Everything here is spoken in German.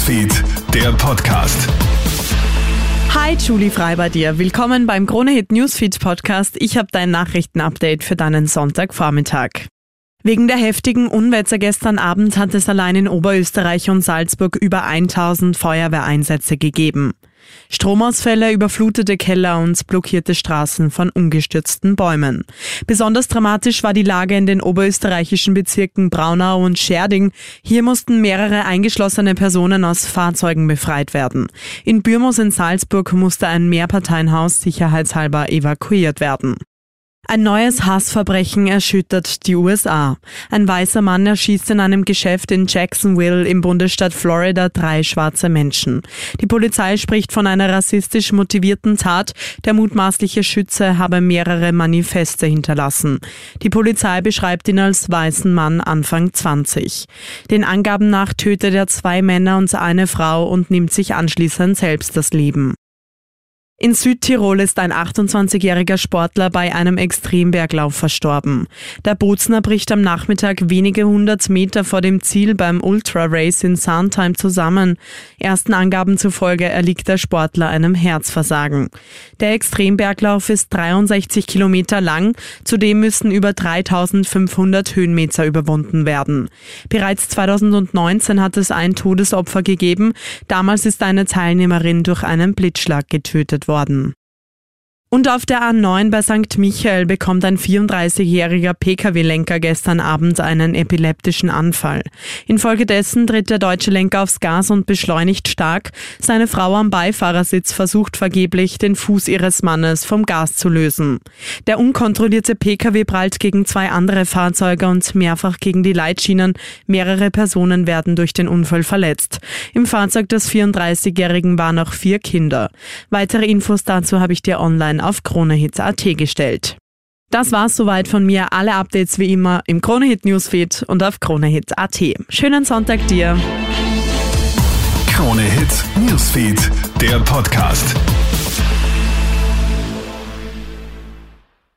Newsfeed, der Podcast. Hi, Julie Frei bei dir. Willkommen beim Kronehit Newsfeed Podcast. Ich habe dein Nachrichtenupdate für deinen Sonntagvormittag. Wegen der heftigen Unwetter gestern Abend hat es allein in Oberösterreich und Salzburg über 1000 Feuerwehreinsätze gegeben. Stromausfälle, überflutete Keller und blockierte Straßen von umgestürzten Bäumen. Besonders dramatisch war die Lage in den oberösterreichischen Bezirken Braunau und Scherding. Hier mussten mehrere eingeschlossene Personen aus Fahrzeugen befreit werden. In Bürmos in Salzburg musste ein Mehrparteienhaus sicherheitshalber evakuiert werden. Ein neues Hassverbrechen erschüttert die USA. Ein weißer Mann erschießt in einem Geschäft in Jacksonville im Bundesstaat Florida drei schwarze Menschen. Die Polizei spricht von einer rassistisch motivierten Tat. Der mutmaßliche Schütze habe mehrere Manifeste hinterlassen. Die Polizei beschreibt ihn als weißen Mann Anfang 20. Den Angaben nach tötet er zwei Männer und eine Frau und nimmt sich anschließend selbst das Leben. In Südtirol ist ein 28-jähriger Sportler bei einem Extremberglauf verstorben. Der Bozner bricht am Nachmittag wenige hundert Meter vor dem Ziel beim Ultra Race in Sandheim zusammen. Ersten Angaben zufolge erliegt der Sportler einem Herzversagen. Der Extremberglauf ist 63 Kilometer lang. Zudem müssen über 3500 Höhenmeter überwunden werden. Bereits 2019 hat es ein Todesopfer gegeben. Damals ist eine Teilnehmerin durch einen Blitzschlag getötet worden worden. Und auf der A9 bei St. Michael bekommt ein 34-jähriger Pkw-Lenker gestern Abend einen epileptischen Anfall. Infolgedessen tritt der deutsche Lenker aufs Gas und beschleunigt stark. Seine Frau am Beifahrersitz versucht vergeblich, den Fuß ihres Mannes vom Gas zu lösen. Der unkontrollierte Pkw prallt gegen zwei andere Fahrzeuge und mehrfach gegen die Leitschienen. Mehrere Personen werden durch den Unfall verletzt. Im Fahrzeug des 34-jährigen waren noch vier Kinder. Weitere Infos dazu habe ich dir online auf KroneHits.at gestellt. Das war's soweit von mir. Alle Updates wie immer im KroneHit Newsfeed und auf KroneHits.at. Schönen Sonntag dir. KroneHit Newsfeed, der Podcast.